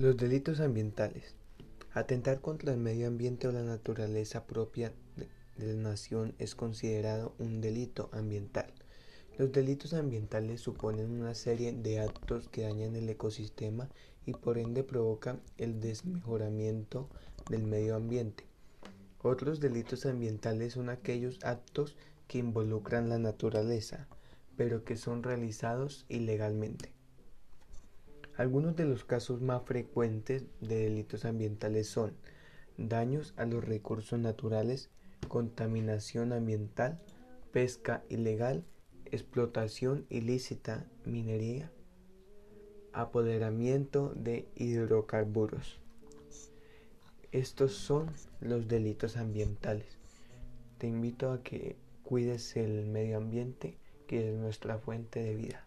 Los delitos ambientales. Atentar contra el medio ambiente o la naturaleza propia de la nación es considerado un delito ambiental. Los delitos ambientales suponen una serie de actos que dañan el ecosistema y por ende provocan el desmejoramiento del medio ambiente. Otros delitos ambientales son aquellos actos que involucran la naturaleza, pero que son realizados ilegalmente. Algunos de los casos más frecuentes de delitos ambientales son daños a los recursos naturales, contaminación ambiental, pesca ilegal, explotación ilícita, minería, apoderamiento de hidrocarburos. Estos son los delitos ambientales. Te invito a que cuides el medio ambiente, que es nuestra fuente de vida.